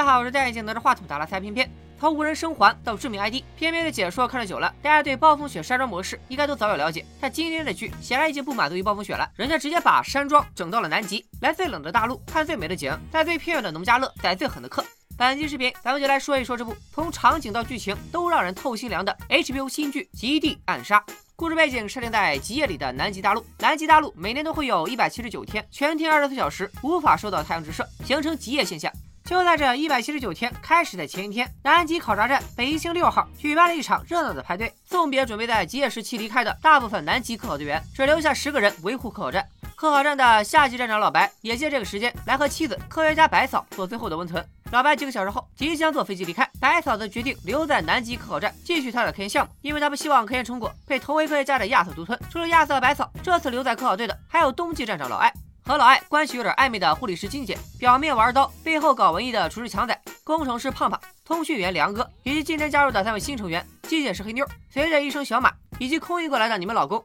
大家好，我是戴眼镜拿着话筒打拉猜片片。从无人生还到致命 ID，偏偏的解说看了久了，大家对暴风雪山庄模式应该都早有了解。但今天的剧显然已经不满足于暴风雪了，人家直接把山庄整到了南极，来最冷的大陆看最美的景，在最偏远的农家乐宰最狠的客。本期视频咱们就来说一说这部从场景到剧情都让人透心凉的 HBO 新剧《极地暗杀》。故事背景设定在极夜里的南极大陆，南极大陆每年都会有一百七十九天，全天二十四小时无法受到太阳直射，形成极夜现象。就在这一百七十九天开始的前一天，南极考察站北极星六号举办了一场热闹的派对，送别准备在极夜时期离开的大部分南极科考队员，只留下十个人维护科考站。科考站的下级站长老白也借这个时间来和妻子科学家白嫂做最后的温存。老白几个小时后即将坐飞机离开，白嫂则决定留在南极科考站继续他的科研项目，因为他不希望科研成果被同为科学家的亚瑟独吞。除了亚瑟和白嫂，这次留在科考队的还有冬季站长老艾。和老艾关系有点暧昧的护理师金姐，表面玩刀，背后搞文艺的厨师强仔，工程师胖胖，通讯员梁哥，以及今天加入的三位新成员：金姐是黑妞，随着一声小马，以及空运过来的你们老公，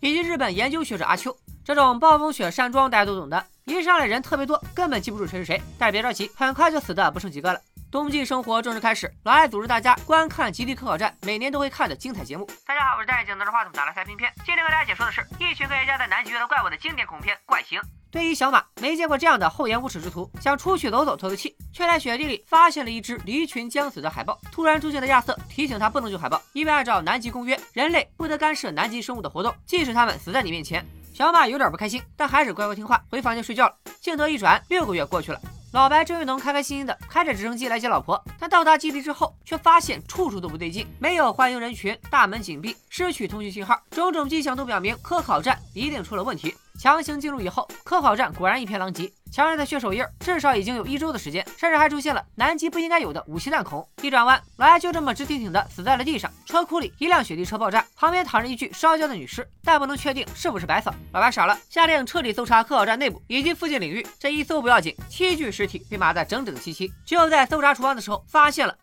以及日本研究学者阿秋。这种暴风雪山庄大家都懂的，一上来人特别多，根本记不住谁是谁。但是别着急，很快就死的不剩几个了。冬季生活正式开始，老艾组织大家观看极地科考站每年都会看的精彩节目。大家好，我是戴眼镜拿着话筒打来开片片。今天和大家解说的是一群科学家在南极遇到怪物的经典恐怖片《怪形》。对于小马，没见过这样的厚颜无耻之徒，想出去走走透透气，却在雪地里发现了一只离群将死的海豹。突然出现的亚瑟提醒他不能救海豹，因为按照南极公约，人类不得干涉南极生物的活动，即使他们死在你面前。小马有点不开心，但还是乖乖听话，回房间睡觉了。镜头一转，六个月过去了。老白终于能开开心心的开着直升机来接老婆，但到达基地之后，却发现处处都不对劲，没有欢迎人群，大门紧闭，失去通讯信号，种种迹象都表明科考站一定出了问题。强行进入以后，科考站果然一片狼藉。强烈的血手印，至少已经有一周的时间，甚至还出现了南极不应该有的武器弹孔。一转弯，老艾就这么直挺挺的死在了地上。车库里，一辆雪地车爆炸，旁边躺着一具烧焦的女尸，但不能确定是不是白嫂。老白傻了，下令彻底搜查科考站内部以及附近领域。这一搜不要紧，七具尸体被码得整整齐齐。就在搜查厨房的时候，发现了。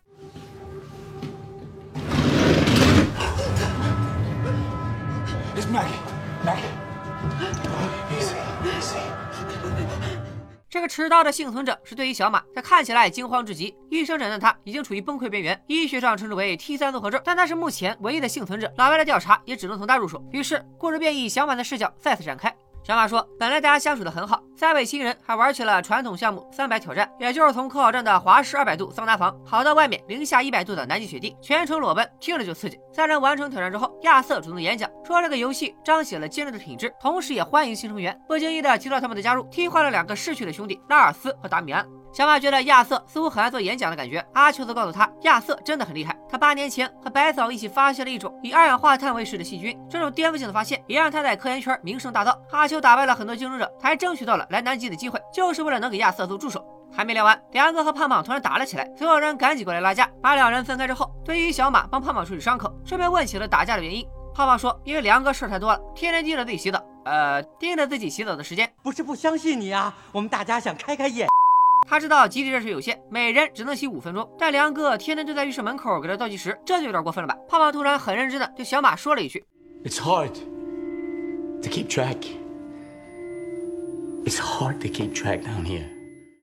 这个持刀的幸存者是对于小马，他看起来惊慌至极，医生诊断他已经处于崩溃边缘，医学上称之为 T 三综合症，但他是目前唯一的幸存者，老白的调查也只能从他入手。于是故事便以小马的视角再次展开。小马说：“本来大家相处的很好，三位新人还玩起了传统项目三百挑战，也就是从科考站的华氏二百度桑拿房跑到外面零下一百度的南极雪地，全程裸奔，听着就刺激。三人完成挑战之后，亚瑟主动演讲，说这个游戏彰显了坚韧的品质，同时也欢迎新成员。不经意的提到他们的加入，替换了两个逝去的兄弟拉尔斯和达米安。”小马觉得亚瑟似乎很爱做演讲的感觉，阿秋则告诉他，亚瑟真的很厉害。他八年前和白嫂一起发现了一种以二氧化碳为食的细菌，这种颠覆性的发现也让他在科研圈名声大噪。阿秋打败了很多竞争者，他还争取到了来南极的机会，就是为了能给亚瑟做助手。还没聊完，梁哥和胖胖突然打了起来，所有人赶紧过来拉架。把两人分开之后，对于小马帮胖胖处理伤口，顺便问起了打架的原因。胖胖说，因为梁哥事儿太多了，天天盯着自己洗澡，呃，盯着自己洗澡的时间。不是不相信你啊，我们大家想开开眼。他知道基地热水有限，每人只能洗五分钟，但梁哥天天就在浴室门口给他倒计时，这就有点过分了吧？胖胖突然很认真的对小马说了一句：“It's hard to keep track. It's hard to keep track down here.”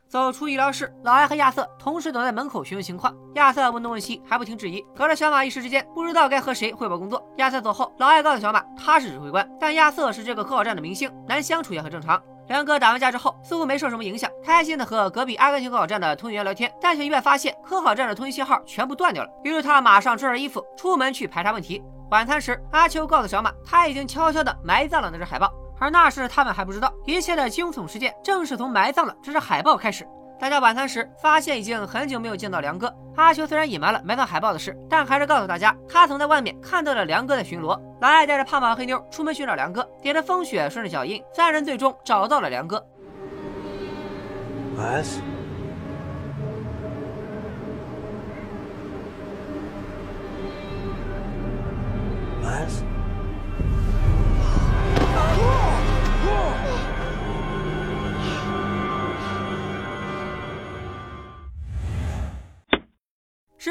走出医疗室，老艾和亚瑟同时等在门口询问情况。亚瑟问东问西，还不停质疑，搞得小马一时之间不知道该和谁汇报工作。亚瑟走后，老艾告诉小马他是指挥官，但亚瑟是这个科考站的明星，难相处也很正常。梁哥打完架之后，似乎没受什么影响，开心的和隔壁阿根廷科考站的通讯员聊天，但却意外发现科考站的通讯信号全部断掉了。于是他马上穿上衣服出门去排查问题。晚餐时，阿秋告诉小马，他已经悄悄地埋葬了那只海豹，而那时他们还不知道，一切的惊悚事件正是从埋葬了这只海豹开始。大家晚餐时发现已经很久没有见到梁哥。阿秋虽然隐瞒了埋葬海报的事，但还是告诉大家，他曾在外面看到了梁哥在巡逻。老艾带着胖胖黑妞出门寻找梁哥，顶着风雪，顺着脚印，三人最终找到了梁哥。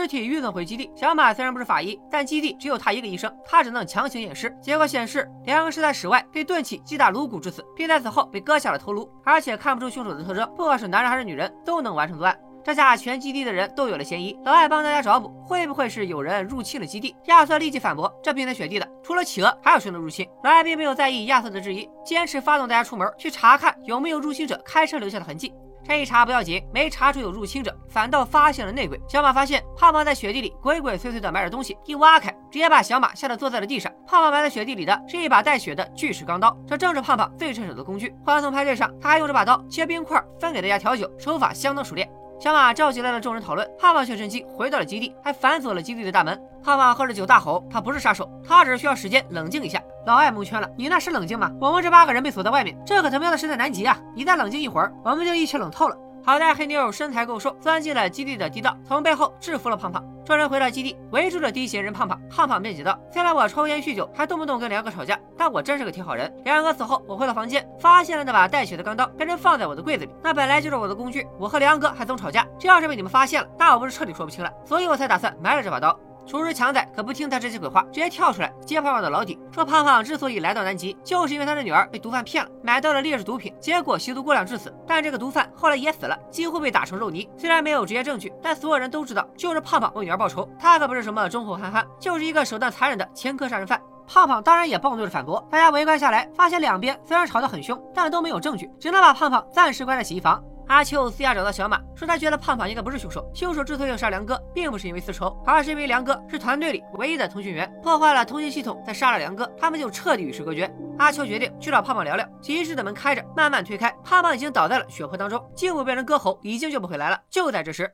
尸体运送回基地，小马虽然不是法医，但基地只有他一个医生，他只能强行验尸。结果显示，梁是在室外被钝器击打颅骨致死，并在此后被割下了头颅，而且看不出凶手的特征，不管是男人还是女人，都能完成作案。这下全基地的人都有了嫌疑。老艾帮大家找补，会不会是有人入侵了基地？亚瑟立即反驳：“这冰天雪地的，除了企鹅，还有谁能入侵？”老艾并没有在意亚瑟的质疑，坚持发动大家出门去查看有没有入侵者开车留下的痕迹。这一查不要紧，没查出有入侵者，反倒发现了内鬼。小马发现胖胖在雪地里鬼鬼祟祟的埋着东西，一挖开，直接把小马吓得坐在了地上。胖胖埋在雪地里的是一把带血的锯齿钢刀，这正是胖胖最趁手的工具。欢送派对上，他还用这把刀切冰块，分给大家调酒，手法相当熟练。小马召集来了众人讨论，胖胖却趁机回到了基地，还反锁了基地的大门。胖胖喝着酒大吼：“他不是杀手，他只是需要时间冷静一下。”老艾蒙圈了：“你那是冷静吗？我们这八个人被锁在外面，这可他喵的是在南极啊！你再冷静一会儿，我们就一起冷透了。”好在黑妞身材够瘦，钻进了基地的地道，从背后制服了胖胖。众人回到基地，围住了第一嫌疑人胖胖。胖胖辩解道：“虽然我抽烟酗酒，还动不动跟梁哥吵架，但我真是个挺好人。梁哥死后，我回到房间，发现了那把带血的钢刀，被人放在我的柜子里。那本来就是我的工具。我和梁哥还总吵架，这要是被你们发现了，那我不是彻底说不清了。所以我才打算埋了这把刀。”厨师强仔可不听他这些鬼话，直接跳出来揭胖胖的老底，说胖胖之所以来到南极，就是因为他的女儿被毒贩骗了，买到了劣质毒品，结果吸毒过量致死。但这个毒贩后来也死了，几乎被打成肉泥。虽然没有直接证据，但所有人都知道，就是胖胖为女儿报仇。他可不是什么忠厚憨憨，就是一个手段残忍的前科杀人犯。胖胖当然也暴怒着反驳，大家围观下来，发现两边虽然吵得很凶，但都没有证据，只能把胖胖暂时关在洗衣房。阿秋私下找到小马，说他觉得胖胖应该不是凶手。凶手之所以要杀梁哥，并不是因为私仇，而是因为梁哥是团队里唯一的通讯员，破坏了通信系统，再杀了梁哥，他们就彻底与世隔绝。阿秋决定去找胖胖聊聊。寝室的门开着，慢慢推开，胖胖已经倒在了血泊当中，颈部被人割喉，已经救不回来了。就在这时。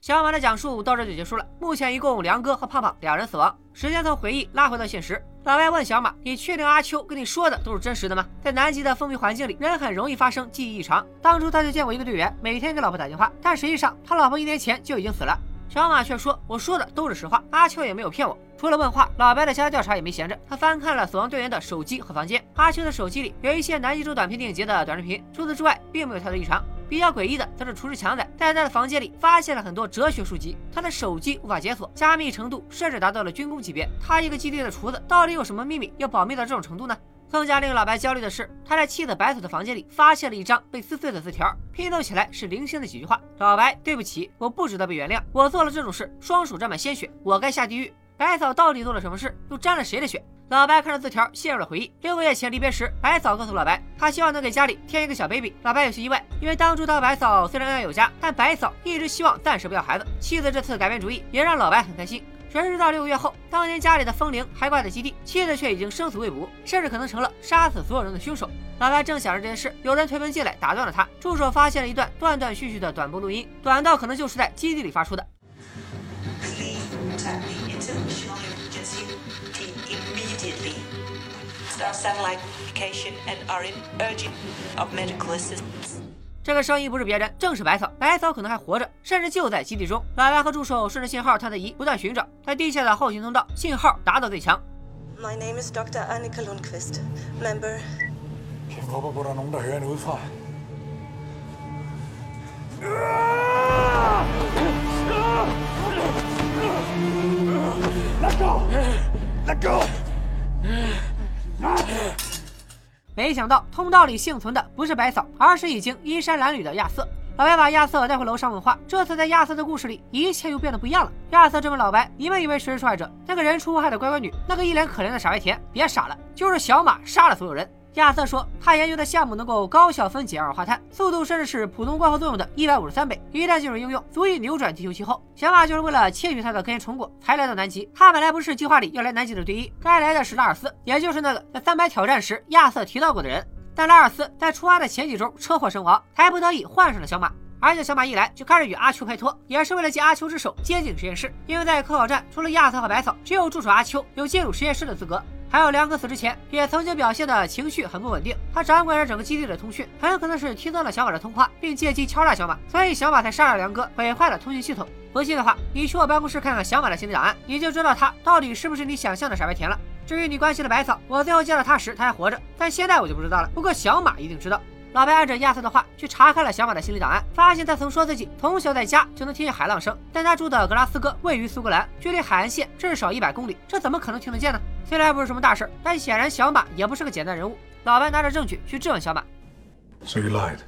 小马的讲述到这就结束了。目前一共梁哥和胖胖两人死亡。时间从回忆拉回到现实。老白问小马：“你确定阿秋跟你说的都是真实的吗？”在南极的封闭环境里，人很容易发生记忆异常。当初他就见过一个队员，每天给老婆打电话，但实际上他老婆一年前就已经死了。小马却说：“我说的都是实话，阿秋也没有骗我。”除了问话，老白的其他调查也没闲着。他翻看了死亡队员的手机和房间。阿秋的手机里有一些南极洲短片电影节的短视频，除此之外，并没有太多异常。比较诡异的则是厨师强仔在他的房间里发现了很多哲学书籍，他的手机无法解锁，加密程度甚至达到了军工级别。他一个基地的厨子，到底有什么秘密要保密到这种程度呢？更加令老白焦虑的是，他在妻子白嫂的房间里发现了一张被撕碎的字条，拼凑起来是零星的几句话：“老白，对不起，我不值得被原谅，我做了这种事，双手沾满鲜血，我该下地狱。”白嫂到底做了什么事？又沾了谁的血？老白看着字条，陷入了回忆。六个月前离别时，白嫂告诉老白，她希望能给家里添一个小 baby。老白有些意外，因为当初他和白嫂虽然恩爱有加，但白嫂一直希望暂时不要孩子。妻子这次改变主意，也让老白很开心。谁知道六个月后，当年家里的风铃还挂在基地，妻子却已经生死未卜，甚至可能成了杀死所有人的凶手。老白正想着这件事，有人推门进来，打断了他。助手发现了一段断断续续的短波录音，短到可能就是在基地里发出的。这个声音不是别人，正是白草。白草可能还活着，甚至就在基地中。老白和助手顺着信号探测仪不断寻找，在地下的后勤通道，信号达到最强。My name is Dr. Annika Lundqvist, member. Let go! Let go! 没想到通道里幸存的不是白嫂，而是已经衣衫褴褛的亚瑟。老白把亚瑟带回楼上问话，这次在亚瑟的故事里，一切又变得不一样了。亚瑟质问老白：“你们以为谁是受害者？那个人畜无害的乖乖女，那个一脸可怜的傻白甜？别傻了，就是小马杀了所有人。”亚瑟说，他研究的项目能够高效分解二氧化碳，速度甚至是普通光合作用的一百五十三倍。一旦进入应用，足以扭转地球气候。小马就是为了窃取他的科研成果才来到南极。他本来不是计划里要来南极的队医，该来的是拉尔斯，也就是那个在三百挑战时亚瑟提到过的人。但拉尔斯在出发的前几周车祸身亡，才不得已换上了小马。而且小马一来就开始与阿秋拍拖，也是为了借阿秋之手接近实验室。因为在科考站，除了亚瑟和白草，只有助手阿秋有进入实验室的资格。还有梁哥死之前也曾经表现的情绪很不稳定，他掌管着整个基地的通讯，很可能是听到了小马的通话，并借机敲诈小马，所以小马才杀了梁哥，毁坏了通讯系统。不信的话，你去我办公室看看小马的行李档案，你就知道他到底是不是你想象的傻白甜了。至于你关心的百草，我最后见到他时他还活着，但现在我就不知道了。不过小马一定知道。老白按照亚瑟的话去查看了小马的心理档案，发现他曾说自己从小在家就能听见海浪声，但他住的格拉斯哥位于苏格兰，距离海岸线至少一百公里，这怎么可能听得见呢？虽然不是什么大事，但显然小马也不是个简单人物。老白拿着证据去质问小马。So you lied?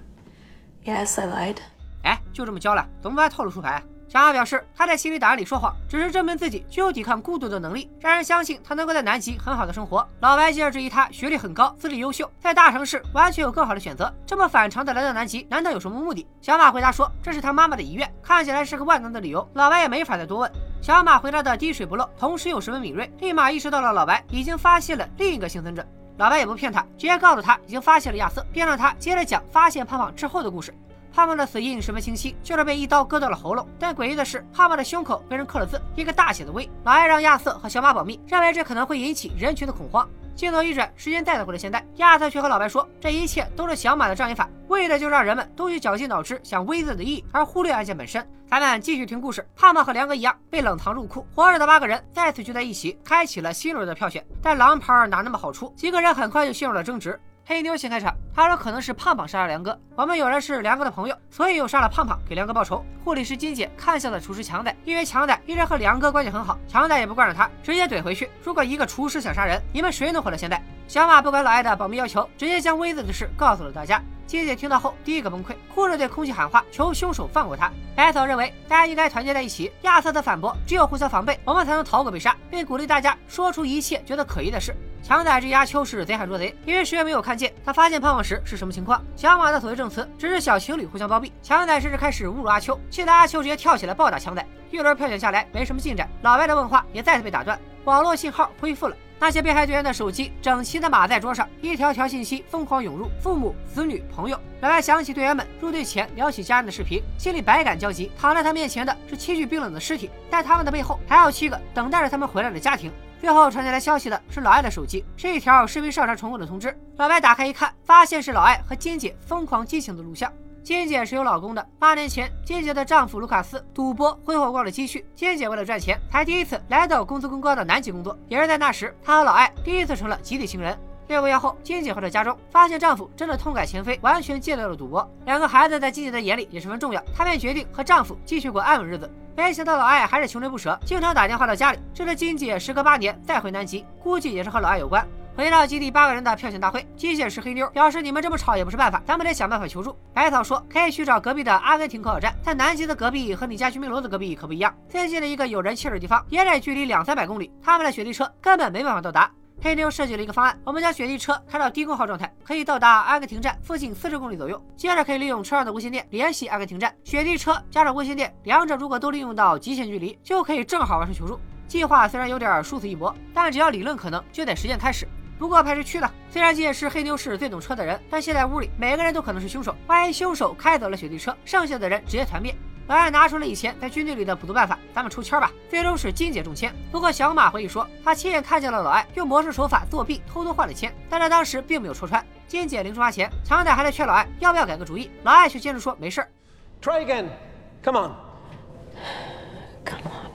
Yes, I lied. 哎，就这么交了，怎么不还套路出牌？小马表示，他在心理档案里说谎，只是证明自己具有抵抗孤独的能力，让人相信他能够在南极很好的生活。老白接着质疑他学历很高，资历优秀，在大城市完全有更好的选择，这么反常的来到南极，难道有什么目的？小马回答说，这是他妈妈的遗愿，看起来是个万能的理由。老白也没法再多问。小马回答的滴水不漏，同时又十分敏锐，立马意识到了老白已经发现了另一个幸存者。老白也不骗他，直接告诉他已经发现了亚瑟，并让他接着讲发现胖胖之后的故事。胖胖的死因十分清晰，就是被一刀割到了喉咙。但诡异的是，胖胖的胸口被人刻了字，一个大写的 V。老艾让亚瑟和小马保密，认为这可能会引起人群的恐慌。镜头一转，时间再次回了现代，亚瑟却和老白说，这一切都是小马的障眼法，为的就是让人们都去绞尽脑汁想 V 字的意义，而忽略案件本身。咱们继续听故事。胖胖和梁哥一样被冷藏入库，活着的八个人再次聚在一起，开启了新一轮的票选。但狼牌哪那么好出？几个人很快就陷入了争执。黑妞先开场，她说可能是胖胖杀了梁哥。我们有人是梁哥的朋友，所以又杀了胖胖给梁哥报仇。护理师金姐看向了厨师强仔，因为强仔一直和梁哥关系很好，强仔也不惯着他，直接怼回去。如果一个厨师想杀人，你们谁能活到现在？小马不管老艾的保密要求，直接将威子的事告诉了大家。金姐听到后，第一个崩溃，哭着对空气喊话，求凶手放过他。白草认为大家应该团结在一起。亚瑟的反驳，只有互相防备，我们才能逃过被杀，并鼓励大家说出一切觉得可疑的事。强仔这阿秋是贼喊捉贼，因为谁也没有看见他发现胖胖时是什么情况。小马的所谓证词只是小情侣互相包庇。强仔甚至开始侮辱阿秋，气得阿秋直接跳起来暴打强仔。一轮票选下来，没什么进展，老白的问话也再次被打断，网络信号恢复了。那些被害队员的手机整齐的码在桌上，一条条信息疯狂涌入，父母、子女、朋友。老白想起队员们入队前聊起家人的视频，心里百感交集。躺在他面前的是七具冰冷的尸体，但他们的背后还有七个等待着他们回来的家庭。最后传进来消息的是老艾的手机，是一条视频上传成功的通知。老白打开一看，发现是老艾和金姐疯狂激情的录像。金姐是有老公的。八年前，金姐的丈夫卢卡斯赌博挥霍光了积蓄，金姐为了赚钱，才第一次来到工资更高的南极工作。也是在那时，她和老艾第一次成了集体情人。六个月后，金姐回到家中，发现丈夫真的痛改前非，完全戒掉了赌博。两个孩子在金姐的眼里也十分重要，她便决定和丈夫继续过安稳日子。没想到老艾还是穷追不舍，经常打电话到家里。这是金姐时隔八年再回南极，估计也是和老艾有关。回到基地八个人的票选大会，机械师黑妞表示：“你们这么吵也不是办法，咱们得想办法求助。”白草说：“可以去找隔壁的阿根廷科考站，但南极的隔壁和你家居民楼的隔壁可不一样，最近的一个有人气的地方也得距离两三百公里，他们的雪地车根本没办法到达。”黑妞设计了一个方案：我们将雪地车开到低功耗状态，可以到达阿根廷站附近四十公里左右，接着可以利用车上的无线电联系阿根廷站。雪地车加上无线电，两者如果都利用到极限距离，就可以正好完成求助。计划虽然有点殊死一搏，但只要理论可能，就得实践开始。不过派谁去呢？虽然金姐是黑妞是最懂车的人，但现在屋里每个人都可能是凶手。万一凶手开走了雪地车，剩下的人直接团灭。老艾拿出了以前在军队里的补毒办法，咱们抽签吧。最终是金姐中签。不过小马回忆说，他亲眼看见了老艾用魔术手法作弊，偷偷换了签，但他当时并没有戳穿。金姐临出发前，强仔还在劝老艾要不要改个主意，老艾却坚持说没事儿。Try again. Come on. Come on.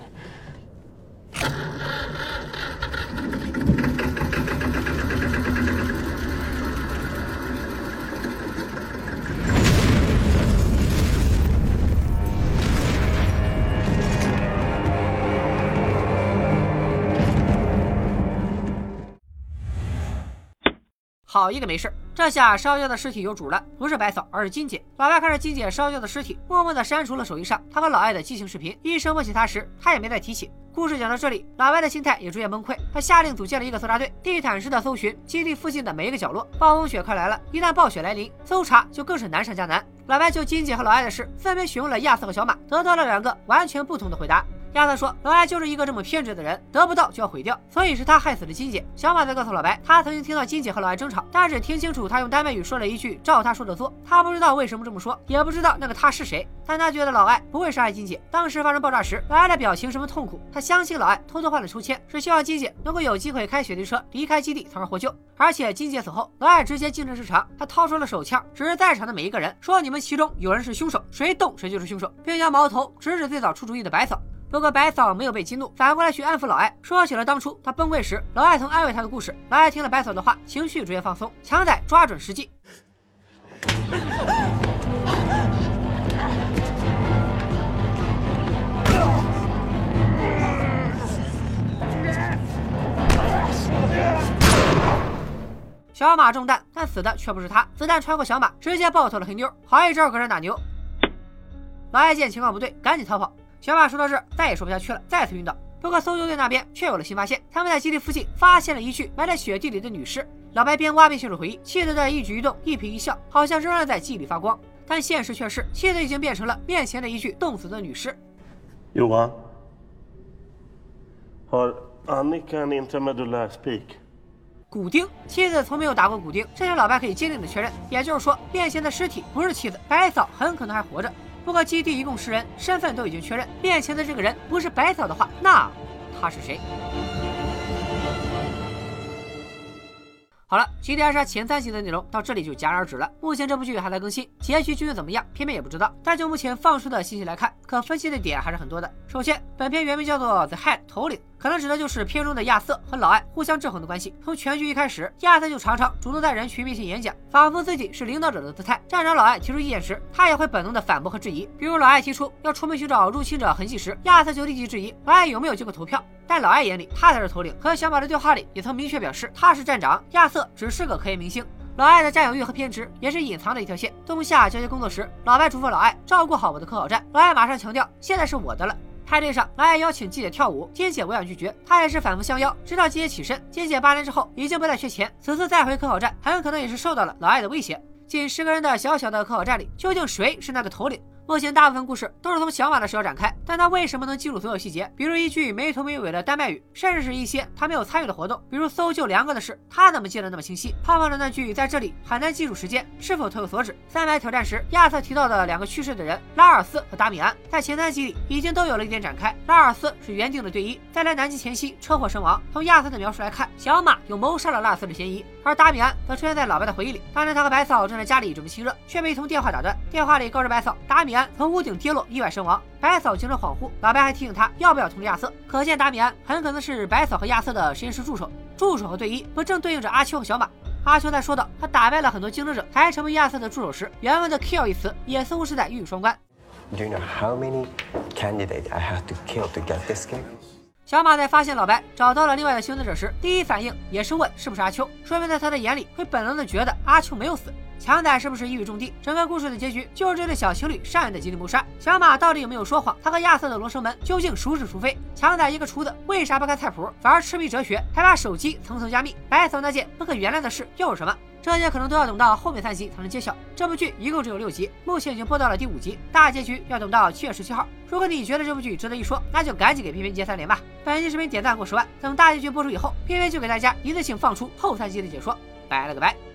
好一个没事这下烧焦的尸体有主了，不是白嫂，而是金姐。老白看着金姐烧焦的尸体，默默地删除了手机上他和老艾的激情视频。一声问起他时，他也没再提起。故事讲到这里，老白的心态也逐渐崩溃。他下令组建了一个搜查队，地毯式的搜寻基地附近的每一个角落。暴风雪快来了，一旦暴雪来临，搜查就更是难上加难。老白就金姐和老艾的事，分别询问了亚瑟和小马，得到了两个完全不同的回答。亚瑟说：“老艾就是一个这么偏执的人，得不到就要毁掉，所以是他害死了金姐。”小马则告诉老白，他曾经听到金姐和老艾争吵，但只听清楚他用丹麦语说了一句“照他说的做”。他不知道为什么这么说，也不知道那个他是谁，但他觉得老艾不会伤害金姐。当时发生爆炸时，老艾的表情十分痛苦。他相信老艾偷偷换了抽签，是希望金姐能够有机会开雪地车离开基地，从而获救。而且金姐死后，老艾直接竞争市场，他掏出了手枪，指着在场的每一个人说：“你们其中有人是凶手，谁动谁就是凶手，并将矛头直指最早出主意的白嫂。”不过白嫂没有被激怒，反过来去安抚老艾，说起了当初他崩溃时老艾曾安慰他的故事。老艾听了白嫂的话，情绪逐渐放松。强仔抓准时机。小马中弹，但死的却不是他，子弹穿过小马，直接爆头了黑妞，好一招隔人打牛。老艾见情况不对，赶紧逃跑。小马说到这，再也说不下去了，再次晕倒。不过搜救队那边却有了新发现，他们在基地附近发现了一具埋在雪地里的女尸。老白边挖边陷入回忆，妻子的一举一动、一颦一笑，好像仍然在记忆里发光。但现实却是，妻子已经变成了面前的一具冻死的女尸。Johan. Har Annika en intramedullär spik? 骨钉，妻子从没有打过骨钉，这是老白可以坚定的确认，也就是说，面前的尸体不是妻子，白嫂很可能还活着。不过基地一共十人，身份都已经确认，面前的这个人不是白草的话，那他是谁？好了，《极地暗杀》前三集的内容到这里就戛然而止了。目前这部剧还在更新，结局究竟怎么样，偏偏也不知道。但就目前放出的信息来看，可分析的点还是很多的。首先，本片原名叫做《The Head》头领，可能指的就是片中的亚瑟和老艾互相制衡的关系。从全剧一开始，亚瑟就常常主动在人群面前演讲，仿佛自己是领导者的姿态。站长老艾提出意见时，他也会本能的反驳和质疑。比如老艾提出要出门寻找入侵者痕迹时，亚瑟就立即质疑老艾有没有经过投票。在老艾眼里，他才是头领。和小马的对话里也曾明确表示他是站长，亚瑟只是个科研明星。老艾的占有欲和偏执也是隐藏的一条线。冬夏交接工作时，老白嘱咐老艾照顾好我的科考站，老艾马上强调现在是我的了。派对上，老艾邀请金姐跳舞，金姐委婉拒绝，他也是反复相邀，直到金姐起身。金姐八年之后已经不再缺钱，此次再回科考站，很可能也是受到了老艾的威胁。仅十个人的小小的科考站里，究竟谁是那个头领？目前大部分故事都是从小马的视角展开，但他为什么能记住所有细节？比如一句没头没尾的丹麦语，甚至是一些他没有参与的活动，比如搜救梁哥的事，他怎么记得那么清晰？胖胖的那句在这里很难记住时间，是否特有所指？三百挑战时，亚瑟提到的两个去世的人拉尔斯和达米安，在前三集里已经都有了一点展开。拉尔斯是原定的队医，在来南极前夕车祸身亡。从亚瑟的描述来看，小马有谋杀了拉尔斯的嫌疑，而达米安则出现在老白的回忆里。当年他和白嫂正在家里准备亲热，却被一通电话打断。电话里告知白嫂，达米安从屋顶跌落，意外身亡。白嫂精神恍惚，老白还提醒他要不要通知亚瑟。可见达米安很可能是白嫂和亚瑟的实验室助手。助手和队医不正对应着阿秋和小马？阿秋在说到他打败了很多竞争者才成为亚瑟的助手时，原文的 kill 一词也似乎是在一语双关。Do you know how many candidates I have to kill to get this game? 小马在发现老白找到了另外的幸存者时，第一反应也是问是不是阿秋，说明在他的眼里会本能的觉得阿秋没有死。强仔是不是一语中的？整个故事的结局就是这对小情侣上演的集体谋杀。小马到底有没有说谎？他和亚瑟的罗生门究竟孰是孰非？强仔一个厨子，为啥不看菜谱，反而痴迷哲学，还把手机层层加密？白嫂那件不可原谅的事又是什么？这些可能都要等到后面三集才能揭晓。这部剧一共只有六集，目前已经播到了第五集，大结局要等到七月十七号。如果你觉得这部剧值得一说，那就赶紧给片片接三连吧！本期视频点赞过十万，等大结局播出以后，片片就给大家一次性放出后三集的解说。拜了个拜。